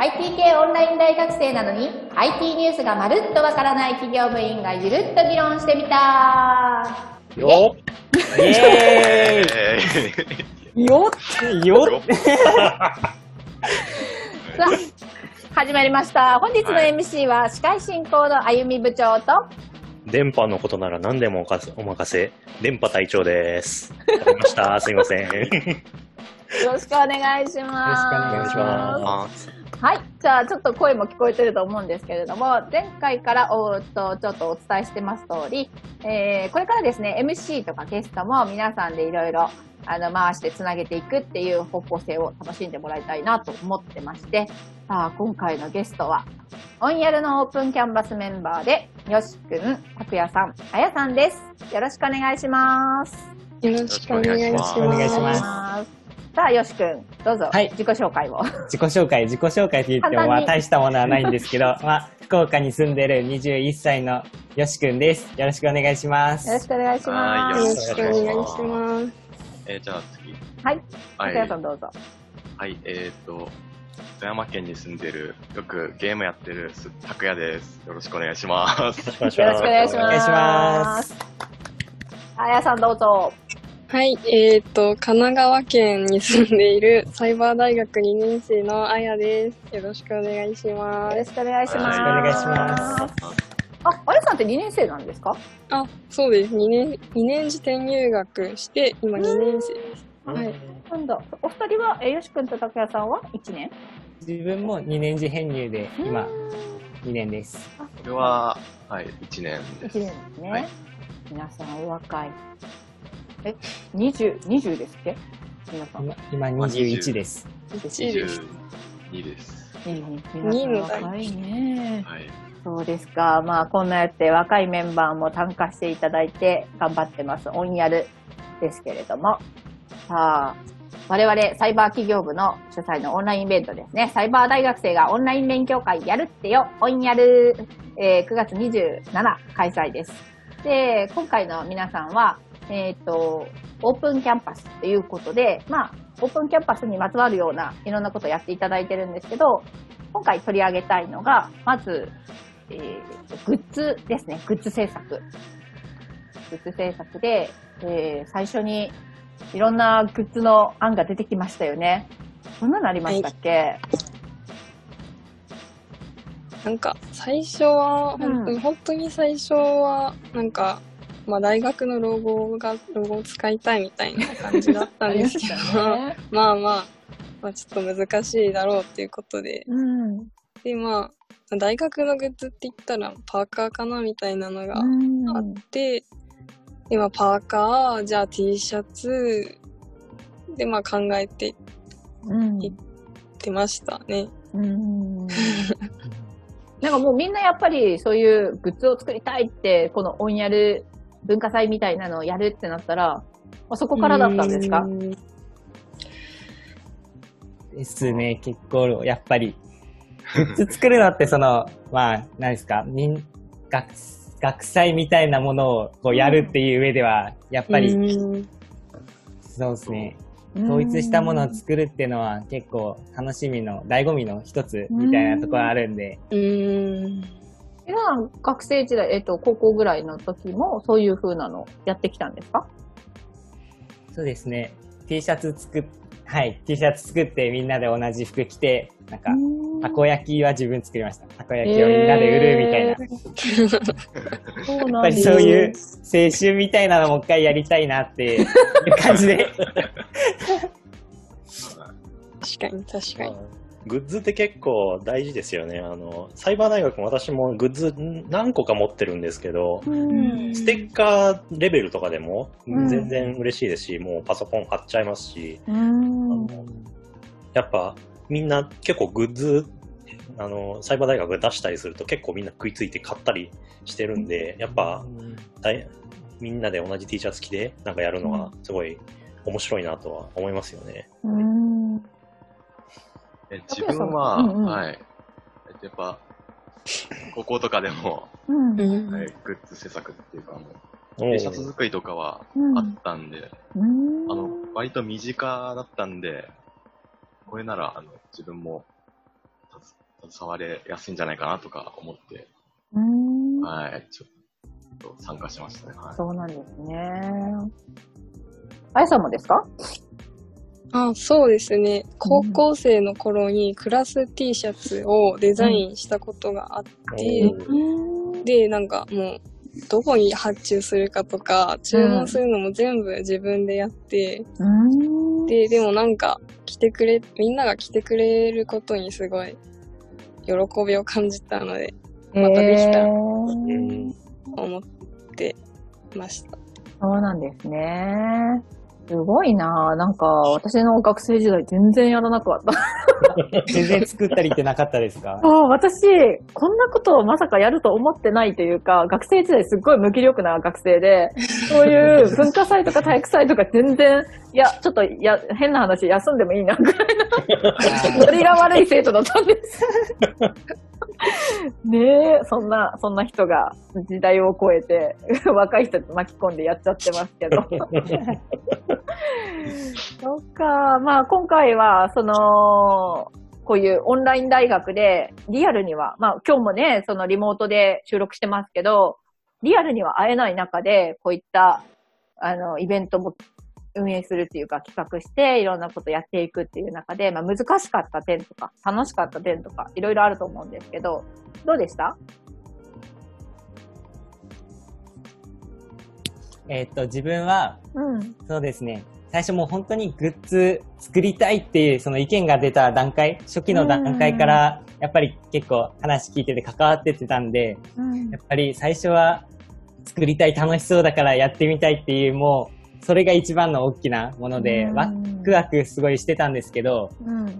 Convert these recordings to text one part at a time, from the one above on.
IT 系オンライン大学生なのに IT ニュースがまるっとわからない企業部員がゆるっと議論してみた。よっ。イェーよイよっ。さあ始まりました。本日の MC は司会進行のあゆみ部長と電波のことなら何でもおかお任せ、電波隊長です。わかりました。すいません。よろしくよろしくお願いします。お願いします。はい。じゃあ、ちょっと声も聞こえてると思うんですけれども、前回からおーっとちょっとお伝えしてます通り、えーこれからですね、MC とかゲストも皆さんでいろいろあの回してつなげていくっていう方向性を楽しんでもらいたいなと思ってまして、さあ、今回のゲストは、オンヤルのオープンキャンバスメンバーで、よしくん、たくやさん、あやさんです。よろしくお願いします。よろしくお願いします。さあ、よしくん、どうぞ、はい自己紹介を。自己紹介、自己紹介って言っても、まあ、大したものはないんですけど、まあ、福岡に住んでる21歳のよしくんです。よろしくお願いします。よろしくお願いしまよろす。しくお願いします。えーじゃあ次。はい。はい。さんどうぞ。はい、えっ、と、富山県に住んでる、よくゲームやってるす拓也です。よろしくお願いします。よろしくおよろしくお願いします。お願いします。あやさんどうぞ。はい、えっ、と、神奈川県に住んでいるサイバー大学2年生のあやです。よろしくお願いしまよろす。しくお願いします。よろしくお願いしますあ、あやさんって2年生なんですか？あ、そうです。2年、2年次転入学して、今2年生です。はい。なんだ。お二人は、え、よしくんとたくやさんは1年？自分も2年次編入で、今、2年です。これは、はい、1年で ?1 す。年ですね。はい皆さんお若い。え、20、20ですっけ？皆さん。今、今21です。1です。22です。22二皆の代若いね。はい。そうですか。まあ、こんなやって若いメンバーも参加していただいて頑張ってます。オンヤルですけれども。さあ、我々サイバー企業部の主催のオンラインイベントですね。サイバー大学生がオンライン勉強会やるってよ。オンヤル、えー9月27開催です。で、今回の皆さんは、えっ、と、オープンキャンパスということで、まあ、オープンキャンパスにまつわるようないろんなことをやっていただいてるんですけど、今回取り上げたいのが、まず、えーグッズですね。グッズ制作。グッズ制作で、えー最初にいろんなグッズの案が出てきましたよね。どんなのありましたっけ、なんか、最初は、うん本当に最初は、なんか、まあ大学のロゴが、ロゴを使いたいみたいな感じだったんですけど、ね。まあまあ、まあちょっと難しいだろうっていうことで、うん。で、まあ、大学のグッズって言ったらパーカーかなみたいなのがあって、で、まあパーカー、じゃあ T シャツ、で、まあ考えてうん。ってましたね。うん。なんかもうみんなやっぱりそういうグッズを作りたいって、このオンヤル文化祭みたいなのをやるってなったら、まあ、そこからだったんですか？うーんですね、結構、やっぱり。グッズ作るのって、その、まあ、何ですか、みん、学、学祭みたいなものをこうやるっていう上では、やっぱり、うーんそうですね。統一したものを作るっていうのは結構楽しみの、醍醐味の一つみたいなところあるんで、うーん。皆さん学生時代、えっ、と、高校ぐらいの時もそういう風なのやってきたんですか？そうですね。T シャツ作っ、はい、T シャツ作ってみんなで同じ服着て、なんか、たこ焼きは自分作りました。たこ焼きをみんなで売るみたいな。やそうっぱりなんですそういう青春みたいなのもう一回やりたいなっていう 感じで。確かに、確かに。グッズって結構大事ですよね。あの、サイバー大学も私もグッズ何個か持ってるんですけど、うん。ステッカーレベルとかでもうん。全然嬉しいですし、もうパソコン貼っちゃいますし、うん。やっぱみんな結構グッズ、あの、サイバー大学が出したりすると結構みんな食いついて買ったりしてるんで、やっぱ大みんなで同じ T シャツ着てなんかやるのはすごい面白いなとは思いますよね。うんえ自分は、うんうんはい。えっとやっぱ、高校とかでも、はい、グッズ制作っていうか、もう、お T シャツ作りとかはうんあったんで、うんあの、割と身近だったんで、これなら、あの、自分も携われやすいんじゃないかなとか思って、うーん。はい、ちょっと参加しましたね。はい。そうなんですね。あやさんもですか？あ、そうですね。高校生の頃にクラス T シャツをデザインしたことがあって、うんで、なんかもう、どこに発注するかとか、注文するのも全部自分でやって、うーん。で、でもなんか、来てくれ、みんなが来てくれることにすごい、喜びを感じたので、またできたらへーうん思ってました。そうなんですね。すごいななんか、私の学生時代全然やらなかった。全然作ったりってなかったですか？そう、私、こんなことをまさかやると思ってないというか、学生時代すっごい無気力な学生で、そういう文化祭とか体育祭とか全然、いや、ちょっと、や、変な話、休んでもいいな、ぐらいの、ノリが悪い生徒だったんです。ねえ、そんな、そんな人が時代を超えて、若い人巻き込んでやっちゃってますけど。そっか。まあ今回は、その、こういうオンライン大学で、リアルには、まあ今日もね、そのリモートで収録してますけど、リアルには会えない中で、こういった、あの、イベントも運営するっていうか企画して、いろんなことやっていくっていう中で、まあ難しかった点とか、楽しかった点とか、いろいろあると思うんですけど、どうでした？えっと、自分は、うん。そうですね。最初もう本当にグッズ作りたいっていうその意見が出た段階、初期の段階からやっぱり結構話聞いてて関わってってたんで、うんやっぱり最初は作りたい楽しそうだからやってみたいっていうもうそれが一番の大きなもので、うんワクワクすごいしてたんですけど、うん。やっ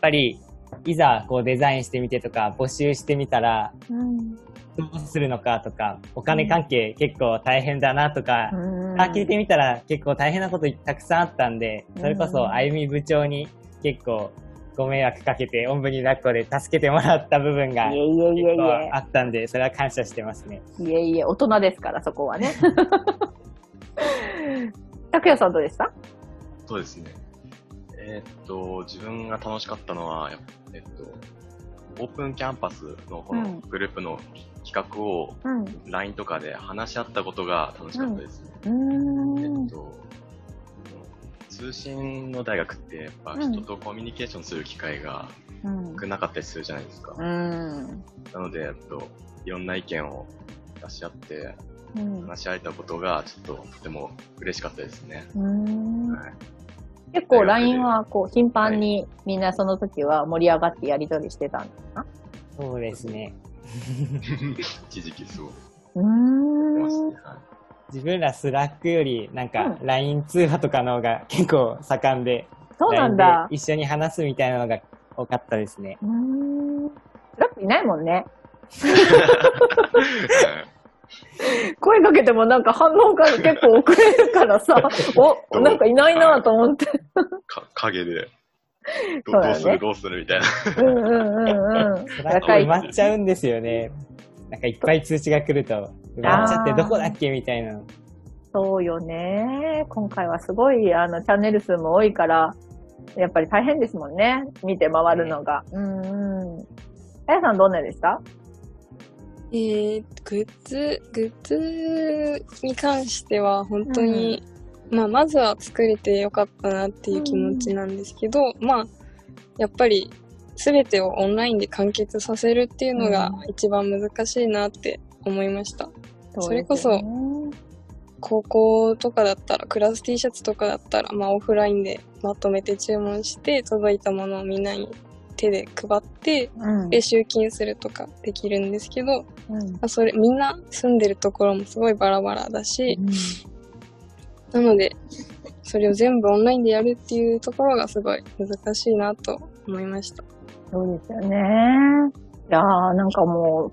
ぱりいざこうデザインしてみてとか募集してみたらうん。どうするのかとか、お金関係結構大変だなとか、うんあ聞いてみたら結構大変なことたくさんあったんで、それこうんそあゆみ部長に結構ご迷惑かけて、おんぶに抱っこで助けてもらった部分が結構えあ。ったんで、それは感謝してますね。いえいえ、大人ですから、そこはね。拓也さんどうでした？そうですね。えーっと、自分が楽しかったのは、えっと、オープンキャンパスのこうんのグループの企画を LINE とかで話し合ったことが楽しかったですね。ーんえっ。と、通信の大学ってやっぱうん人とコミュニケーションする機会がうん少なかったりするじゃないですか。うん。なので、えっと、いろんな意見を出し合ってうん話し合えたことがちょっととても嬉しかったですね。うんはい結構 LINE はこう頻繁にみんなその時は盛り上がってやり取りしてたんですか？そうですね。一時期すごい。う出まーんすね。。はい自分ら Slack よりなんかう LINE 通話とかの方が結構盛んで、そうなんだで。一緒に話すみたいなのが多かったですね。うーん。ラップいないもんね。声かけてもなんか反応が結構遅れるからさ、お、なんかいないなと思って。か影でどそうだねどうするどうするみたいな。うんうんうんうん。埋まっちゃうんですよね。なんかいっぱい通知が来ると、埋まっちゃってどこだっけみたいな。そうよね。今回はすごい、あの、チャンネル数も多いから、やっぱり大変ですもんね。見て回るのが。うんうん。あやさんどんなでした？えー、グッズ、グッズに関しては本当に、まあまずは作れてよかったなっていう気持ちなんですけど、まあやっぱり全てをオンラインで完結させるっていうのがうん。一番難しいなって思いました。それこそ高校とかだったら、クラス T シャツとかだったら、まあオフラインでまとめて注文して、届いたものをみんなに手で配って、うん。で集金するとかできるんですけど、うんまあそれ、みんな住んでるところもすごいバラバラだし、なので、それを全部オンラインでやるっていうところがすごい難しいなと思いました。そうですよね。いやーなんかも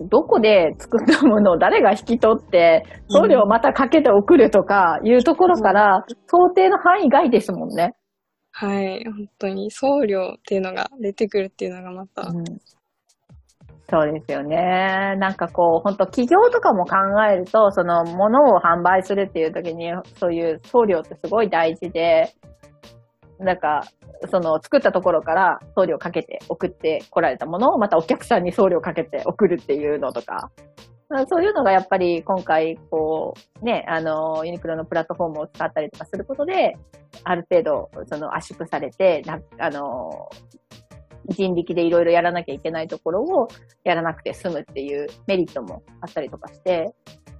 う、どこで作ったものを誰が引き取って、送料またかけて送るとかいうところから、想定の範囲外ですもんね。はい、本当に。送料っていうのが出てくるっていうのがまた、うん。そうですよね。なんかこう、本当企業とかも考えると、その物を販売するっていう時に、そういう送料ってすごい大事で、なんか、その作ったところから送料かけて送ってこられたものをまたお客さんに送料かけて送るっていうのとか、そういうのがやっぱり今回、こう、ね、あの、ユニクロのプラットフォームを使ったりとかすることで、ある程度、その圧縮されて、あの、人力でいろいろやらなきゃいけないところをやらなくて済むっていうメリットもあったりとかして、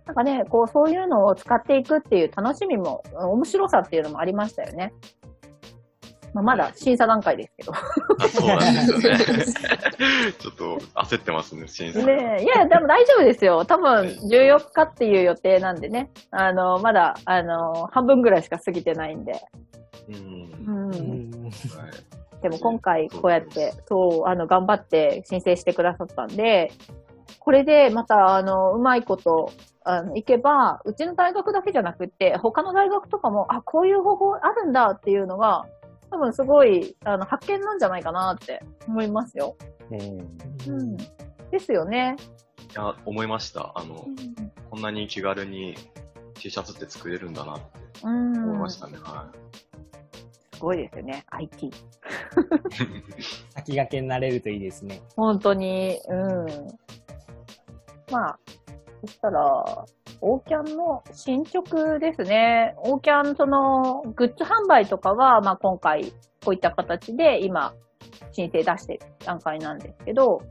なんかね、こう、そういうのを使っていくっていう楽しみも、面白さっていうのもありましたよね。まあ、まだ審査段階ですけど。あそうなんですよね。ちょっと焦ってますね、審査。ねいや、でも大丈夫ですよ。多分14日っていう予定なんでね。あの、まだ、あの、半分ぐらいしか過ぎてないんで。うん。うん。でも今回こうやって、そう、あの、頑張って申請してくださったんで、これでまた、あの、うまいこと、あの、行けば、うちの大学だけじゃなくって、他の大学とかも、あ、こういう方法あるんだっていうのが、多分すごい、あの、発見なんじゃないかなって思いますよ。うん。うん。ですよね。いや、思いました。あの、うん、こんなに気軽に T シャツって作れるんだなって思いましたね。はい。すごいですよね、IT。先駆けになれるといいですね。本当に、うん。まあ、そしたら、オーキャンの進捗ですね。オーキャン、その、グッズ販売とかは、まあ今回、こういった形で今、申請出してる段階なんですけど、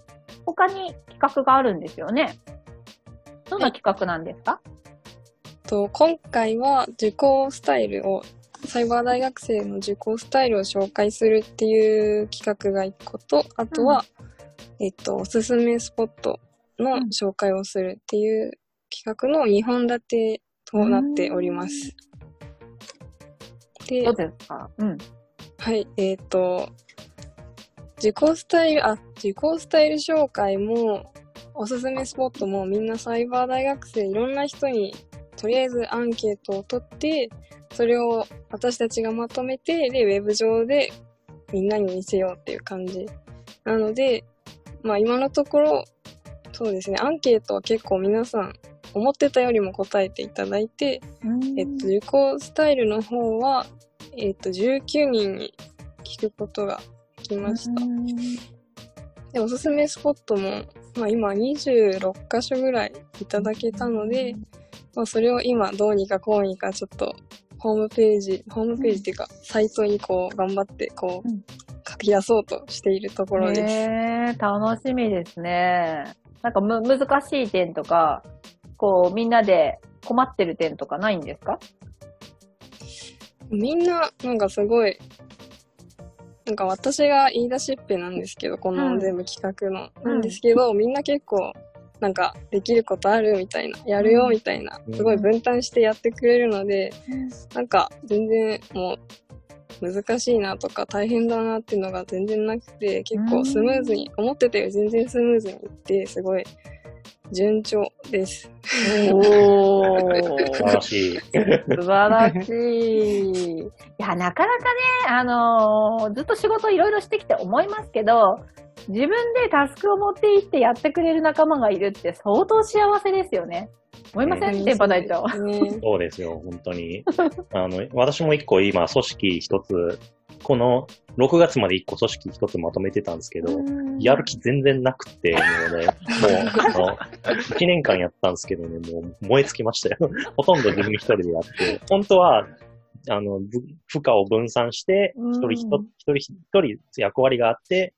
他に企画があるんですよね。どんな企画なんですか？と今回は受講スタイルを、サイバー大学生の受講スタイルを紹介するっていう企画が一個と、あとは、うん、えっと、おすすめスポットの紹介をするっていう企画の2本立てとなっております。で、どうですか？うん。はい、えっ、ー、と、自己スタイル、あ、自己スタイル紹介も、おすすめスポットもみんなサイバー大学生いろんな人にとりあえずアンケートを取って、それを私たちがまとめて、で、ウェブ上でみんなに見せようっていう感じ。なので、まあ今のところ、そうですね、アンケートは結構皆さん思ってたよりも答えていただいて、えっと、受講スタイルの方は、えっと、19人に聞くことができました。で、おすすめスポットも、まあ今26箇所ぐらいいただけたので、まあそれを今どうにかこうにかちょっとホームページ、ホームページっていうか、サイトにこう頑張ってこう、書き出そうとしているところです。へー、楽しみですね。なんかむ、難しい点とか、こう、みんなで困ってる点とかないんですか？みんな、なんかすごい、なんか私が言い出しっぺなんですけど、この全部企画の。うん、なんですけど、みんな結構、なんか、できることあるみたいな、やるよみたいな、すごい分担してやってくれるので、なんか、全然もう、難しいなとか大変だなっていうのが全然なくて、結構スムーズに、思ってたより全然スムーズにいって、すごい順調です。おー。素晴らしい。素晴らしい。いや、なかなかね、あのー、ずっと仕事いろいろしてきて思いますけど、自分でタスクを持っていってやってくれる仲間がいるって相当幸せですよね。思いません？電波隊長。そうですよ、本当に。あの、私も一個今、組織一つこの6月まで1個組織1つまとめてたんですけど、やる気全然なくて、もうね、もう、あの、1年間やったんですけどね、もう燃え尽きましたよ。ほとんど自分一人でやって、本当はあの、負荷を分散して、一人一人一人役割があって、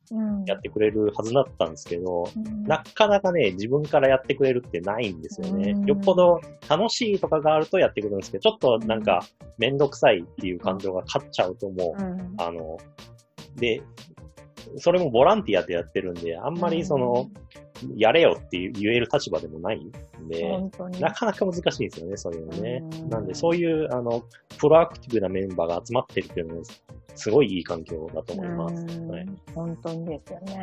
やってくれるはずだったんですけど、なかなかね、自分からやってくれるってないんですよね。よっぽど楽しいとかがあるとやってくるんですけど、ちょっとなんか、めん。どくさいっていう感情が勝っちゃうともう、あの、で、それもボランティアでやってるんで、あんまりその、やれよって言える立場でもないんで、なかなか難しいんですよね、そういうのね。なんで、そういう、あの、プロアクティブなメンバーが集まってるっていうのは、すごいいい環境だと思います。はい、本当にですよね。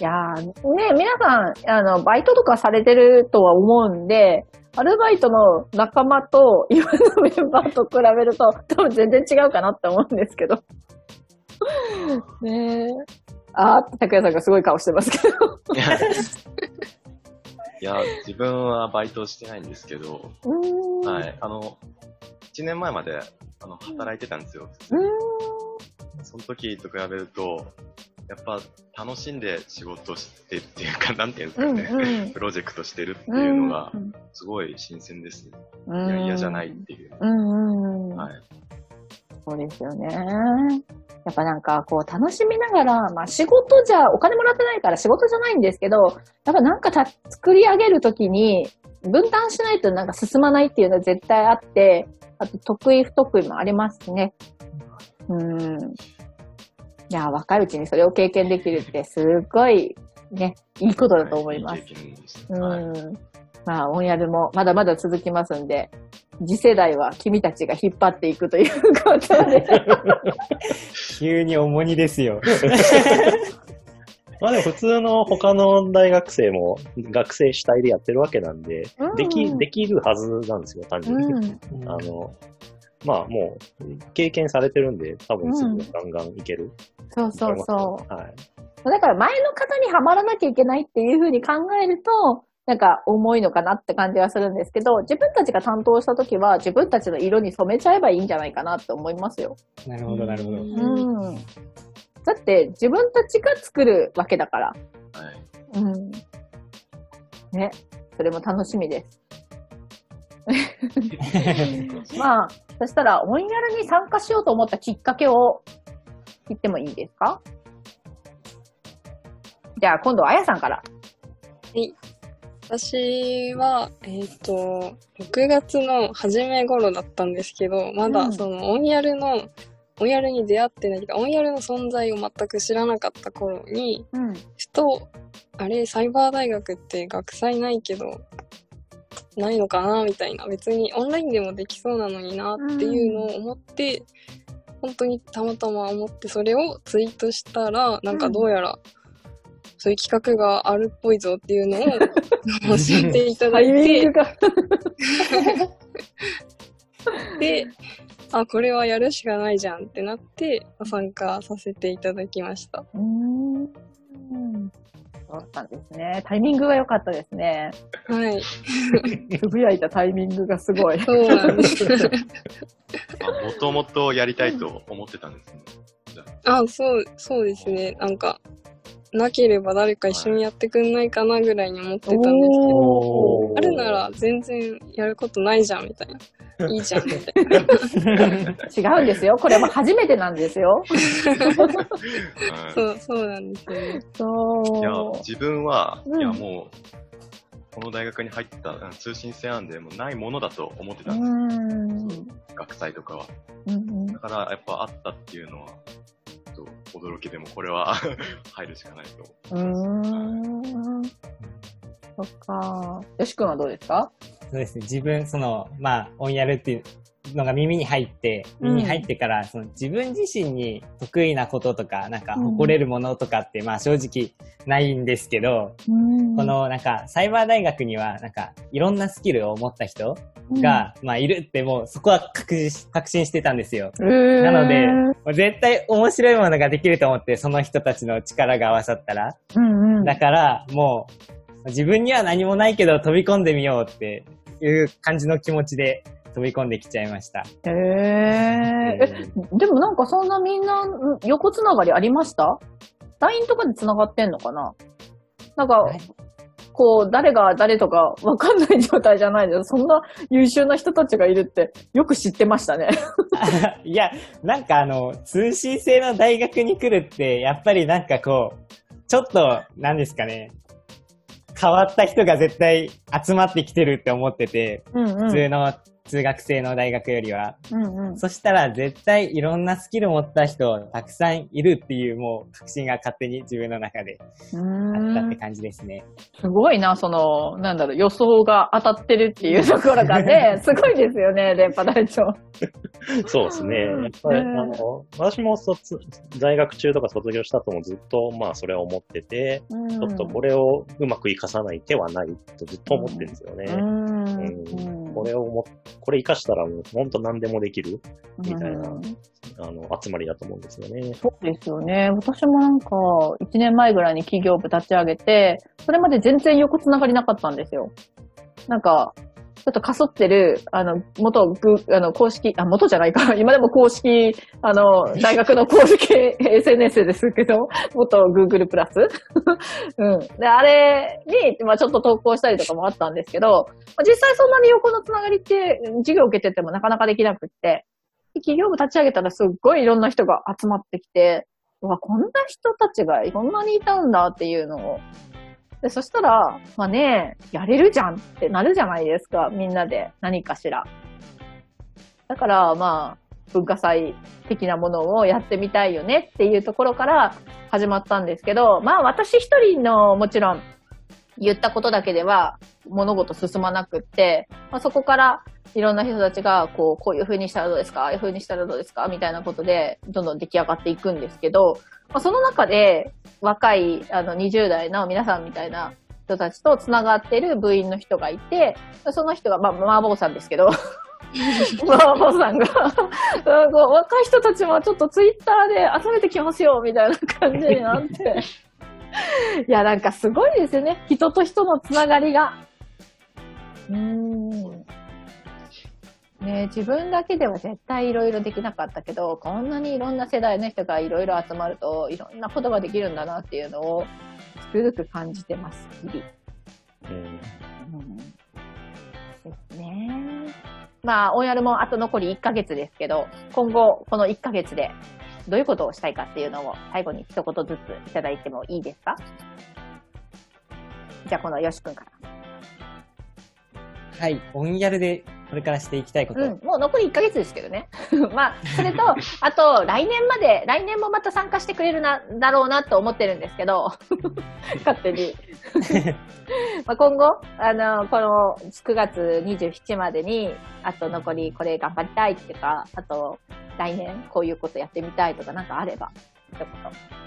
いやー、ね、皆さん、あの、バイトとかされてるとは思うんで、アルバイトの仲間と今のメンバーと比べると多分全然違うかなって思うんですけど。ねえ。あー、拓也さんがすごい顔してますけど。いや、自分はバイトしてないんですけど、はい、あの、1年前まで、あの、働いてたんですよ。その時と比べると、やっぱ楽しんで仕事してっていうか、なんていうんですかね、うんうんプロジェクトしてるっていうのが、すごい新鮮ですね。うんいや、嫌じゃないっていう。うんうんうん。はい。そうですよね。やっぱなんかこう楽しみながら、まあ仕事じゃ、お金もらってないから仕事じゃないんですけど、やっぱなんかた作り上げるときに分担しないとなんか進まないっていうのは絶対あって、あと得意不得意もありますしね。うん。いや、若いうちにそれを経験できるってすごいね、いいことだと思います。す。うはい。ん。まあ、オンヤルもまだまだ続きますんで、次世代は君たちが引っ張っていくということで。急に重荷ですよ。まあでも普通の他の大学生も学生主体でやってるわけなんで、うんでき、できるはずなんですよ、単純に。うん。あの、まあもう、経験されてるんで、多分すぐガンガンいける。そうそうそう。はい。だから前の方にはまらなきゃいけないっていうふうに考えると、なんか重いのかなって感じはするんですけど、自分たちが担当した時は自分たちの色に染めちゃえばいいんじゃないかなって思いますよ。なるほど、なるほど。うん。だって自分たちが作るわけだから。はい。うん。ね。それも楽しみです。まあ、そしたら、オンヤルに参加しようと思ったきっかけを聞いてもいいですか？じゃあ、今度はあやさんから。私は、えっ、と、6月の初め頃だったんですけど、まうんだその、オンヤルの、オンヤルに出会ってないか、オンヤルの存在を全く知らなかった頃に、うん。ふと、あれ、サイバー大学って学祭ないけど、ないのかなみたいな。別にオンラインでもできそうなのになっていうのを思って、本当にたまたま思ってそれをツイートしたら、なんかどうやら、そういう企画があるっぽいぞっていうのを 教えていただいて、が。で、あ、これはやるしかないじゃんってなって、参加させていただきました。うーん。そうだったんですね。タイミングが良かったですね。はい。つぶやいたタイミングがすごい。そうなんです。あ、もともとやりたいと思ってたんですね。あ、そう、そうですね。なんか、なければ誰か一緒にやってくんないかなぐらいに思ってたんですけど、あるなら全然やることないじゃんみたいな。いいじゃんみたいな。違うんですよ。これも初めてなんですよ。は いそう、そうなんですよね。そう。いや、自分は、うんいやもう、この大学に入ったうん通信制なんで、もうないものだと思ってたうんですん。学祭とかは。うんだから、やっぱあったっていうのは、ちょっと驚きでも、これは 入るしかないと。うん。うーん。そっか。よし君はどうですか？そうですね。自分、その、まあ、オンヤルっていうのが耳に入って、うん耳に入ってから、その自分自身に得意なこととか、なんかうん誇れるものとかって、まあ正直ないんですけど、うんこ、のなんかサイバー大学には、なんかいろんなスキルを持った人が、まあいるってもうそこは確信確信してたんですよ。うん、なので絶対面白いものができると思って、その人たちの力が合わさったら。うん。だから、もう、自分には何もないけど飛び込んでみようっていう感じの気持ちで飛び込んできちゃいました。へえ。え、でもなんかそんなみんなうん横つながりありました ?LINE とかでつながってんのかな？なんか、はいこう、誰が誰とかわかんない状態じゃないです。そんな優秀な人たちがいるってよく知ってましたね。いや、なんかあの、通信制の大学に来るって、やっぱりなんかこう、ちょっと、なんですかね、変わった人が絶対集まってきてるって思ってて、うんうん。普通の通学生の大学よりは。うんうん。そしたら絶対いろんなスキル持った人たくさんいるっていうもう確信が勝手に自分の中でうあったって感じですね。すごいな、その、なんだろう、予想が当たってるっていうところがね、すごいですよね、電波隊長。そうですね。やっぱり、うんあの、私も卒、在学中とか卒業した後もずっと、まあ、それは思ってて、ちちょっとこれをうまく活かさない手はないとずっと思ってるんですよね。うんうんこれをも、これ活かしたらもう本当何でもできる、みたいなうんあの、集まりだと思うんですよね。そうですよね。私もなんか、1年前ぐらいに企業部立ち上げて、それまで全然横つながりなかったんですよ。なんか、ちょっとかそってる、あの、元、あの、公式、あ、元じゃないか。今でも公式、あの、大学の公式 SNS ですけど、元 Google プラス。うん。で、あれに、まあちょっと投稿したりとかもあったんですけど、まあ、実際そんなに横のつながりって、授業を受けててもなかなかできなくって、企業部立ち上げたらすっごいいろんな人が集まってきて、うわ、こんな人たちがこんなにいたんだっていうのをで、そしたら、まあね、やれるじゃんってなるじゃないですか、みんなで何かしら。だから、まあ、文化祭的なものをやってみたいよねっていうところから始まったんですけど、まあ私一人のもちろん言ったことだけでは物事進まなくって、まあ、そこからいろんな人たちがこうこういう風にしたらどうですかああいう風にしたらどうですかみたいなことでどんどん出来上がっていくんですけど、まあ、その中で若いあの20代の皆さんみたいな人たちと繋がってる部員の人がいて、その人が、まあ、マーボーさんですけど、マーボーさんが 若い人たちもちょっとツイッターで集めてきますよみたいな感じになって。いや、なんかすごいですよね。人と人のつながりが。うーん。ね、自分だけでは絶対いろいろできなかったけど、こんなにいろんな世代の人がいろいろ集まると、いろんなことができるんだなっていうのを、つくづく感じてます、日々。うん。うん、ですね。まあ、オンヤルもあと残り1ヶ月ですけど、今後、この1ヶ月でどういうことをしたいかっていうのを最後に一言ずついただいてもいいですか？じゃあ、このよしくんから。はい、オンヤルでこれからしていきたいこと。うん、もう残り1ヶ月ですけどね。まあ、それと、あと、来年まで、来年もまた参加してくれるな、だろうなと思ってるんですけど、勝手に。まあ今後、あの、この9月27までに、あと残りこれ頑張りたいっていうか、あと、来年こういうことやってみたいとかなんかあれば、一言い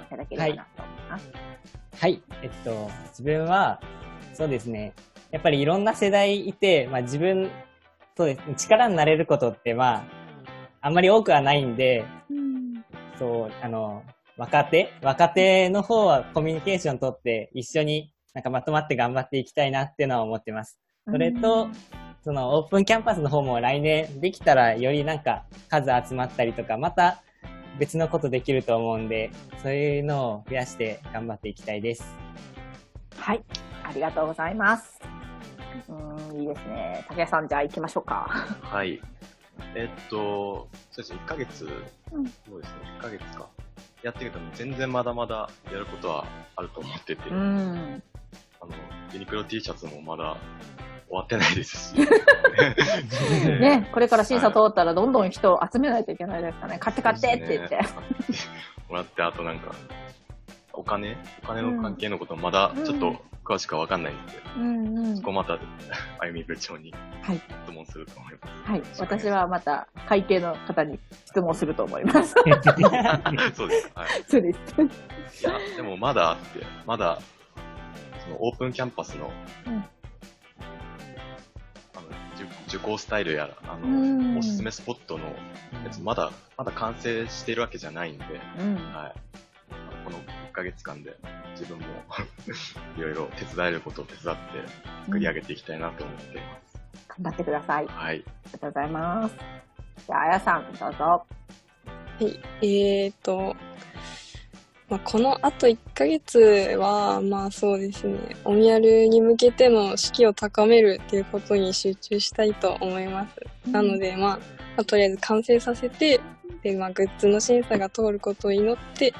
ただければなと思います。はい、はい、えっと、自分は、そうですね、やっぱりいろんな世代いて、まあ自分そうです。力になれることって、まあ、あんまり多くはないんで、うん、そう、あの、若手若手の方はコミュニケーション取って一緒になんかまとまって頑張っていきたいなっていうのは思ってます。それと、うん、そのオープンキャンパスの方も来年できたらよりなんか数集まったりとか、また別のことできると思うんで、そういうのを増やして頑張っていきたいです。はい。ありがとうございます。うん、いいですね。竹谷さん、じゃあ行きましょうか。はい。えっと、そうですね、1ヶ月、うん、そうですね、1ヶ月か。やってるけど、全然まだまだやることはあると思ってて、うん、あの、ユニクロ T シャツもまだ終わってないですし。ね、これから審査通ったらどんどん人を集めないといけないですかね。買って買ってって言って。もらって、あとなんか、お金お金の関係のことまだちょっと詳しくはわかんないんで、うんうん、そこまた、あゆみ部長に質問すると思います。はい。私はまた会計の方に質問すると思います。そうです。はい。そうです。いや、でもまだあって、まだ、そのオープンキャンパスの、うん、あの受講スタイルやら、あの、おすすめスポットのやつ、まだ、まだ完成しているわけじゃないんで、うん、はい。この1ヶ月間で自分も いろいろ手伝えることを手伝って作り上げていきたいなと思っています。頑張ってください。はい。ありがとうございます。じゃあ、あやさん、どうぞ。はい。えーと、まあ、このあと1ヶ月は、まあそうですね、おみやるに向けての士気を高めるっていうことに集中したいと思います。うん、なので、まあ、まあ、とりあえず完成させて、で、まあ、グッズの審査が通ることを祈って、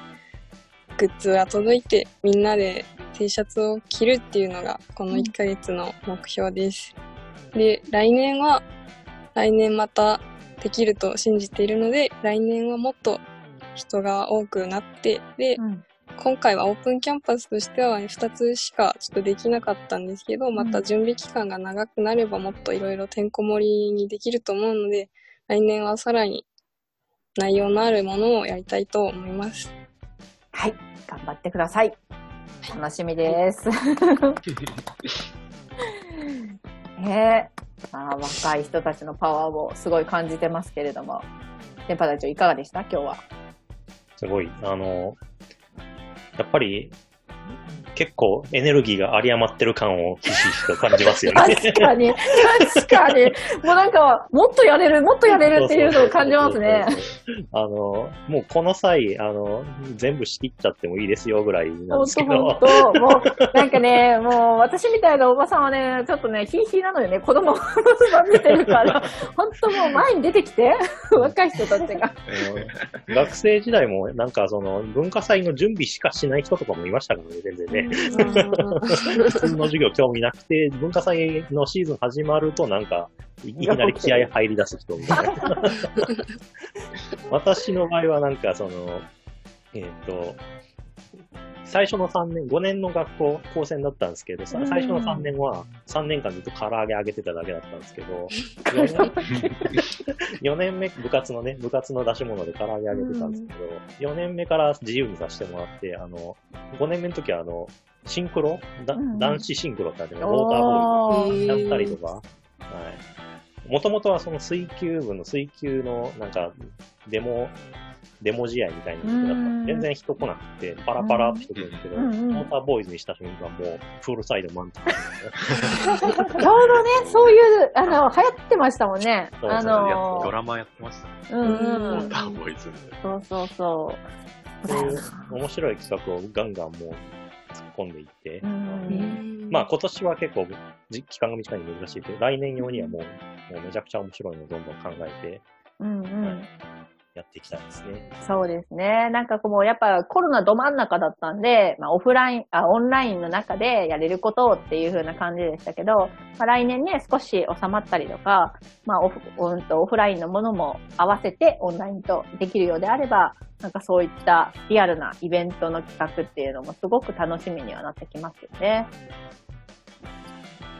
グッズが届いてみんなで T シャツを着るっていうのがこの1ヶ月の目標です。で、来年は来年またできると信じているので来年はもっと人が多くなってで、うん、今回はオープンキャンパスとしては2つしかちょっとできなかったんですけどまた準備期間が長くなればもっといろいろてんこ盛りにできると思うので来年はさらに内容のあるものをやりたいと思います。はい、頑張ってください。楽しみです。えー、あ若い人たちのパワーをすごい感じてますけれども、電波隊長いかがでした？今日は。すごい、あの、やっぱり、結構エネルギーが有り余ってる感をひしひしと感じますよね。確かに、確かに。もうなんか、もっとやれる、もっとやれるっていうのを感じますね。あの、もうこの際、あの、全部仕切っちゃってもいいですよぐらいなんですけど。もう、なんかね、もう私みたいなおばさんはね、ちょっとね、ひいひいなのよね、子供を見てるから、本当もう前に出てきて、若い人たちが。学生時代もなんかその文化祭の準備しかしない人とかもいましたからね、全然ね。普通の授業興味なくて、文化祭のシーズン始まるとなんか、いきなり気合入り出す人みたいな。私の場合はなんかその、えっ、ー、と、最初の3年、5年の学校、高専だったんですけど、最初の3年は、3年間ずっと唐揚げあげてただけだったんですけど、4年 ,4 年目、部活のね、部活の出し物で唐揚げあげてたんですけど、4年目から自由にさせてもらって、あの、5年目の時は、あの、シンクロ、男子シンクロってあってね、ウォーターボー。ルやったりとか、はい。もともとはその水球部の水球のなんかデモデモ試合みたいな人だった。全然人来なくて、パラパラって人来るんですけど、モーターボーイズにした瞬間もう、フールサイド満タン。ちょうどね、そういう、あの、流行ってましたもんね。あのドラマやってました。うん、モーターボーイズ。そうそうそう。そういう面白い企画をガンガンもう突っ込んでいって、まあ今年は結構期間が短いので難しいけど、来年用にはもうもうめちゃくちゃ面白いのをどんどん考えて、うんうん、やってきたいですね。そうですね。なんかこう、やっぱコロナど真ん中だったんで、まあオフライン、あ、オンラインの中でやれることっていう風な感じでしたけど、まあ、来年ね、少し収まったりとか、まあオフ、うんと、オフラインのものも合わせてオンラインとできるようであれば、なんかそういったリアルなイベントの企画っていうのもすごく楽しみにはなってきますよね。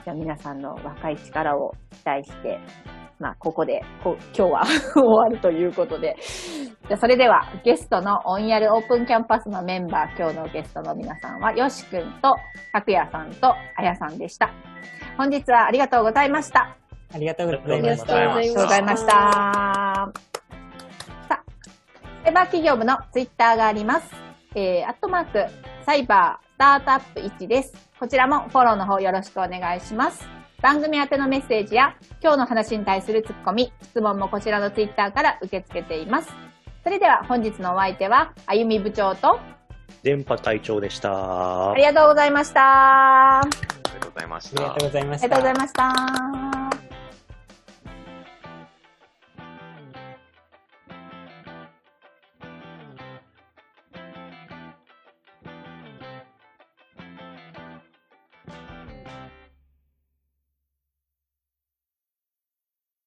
じゃあ皆さんの若い力を期待してまあ、ここで、こ今日は 終わるということで。じゃそれでは、ゲストのオンヤルオープンキャンパスのメンバー、今日のゲストの皆さんは、よしくんと、たくやさんと、あやさんでした。本日はありがとうございました。ありがとうございました。ありがとうございました。さあ、サイバー企業部のツイッターがあります。えー、アットマーク、サイバースタートアップ1です。こちらもフォローの方よろしくお願いします。番組宛てのメッセージや今日の話に対するツッコミ、質問もこちらのツイッターから受け付けています。それでは本日のお相手は、あゆみ部長と、電波隊長でした。ありがとうございました。ありがとうございました。ありがとうございました。ありがとうございました。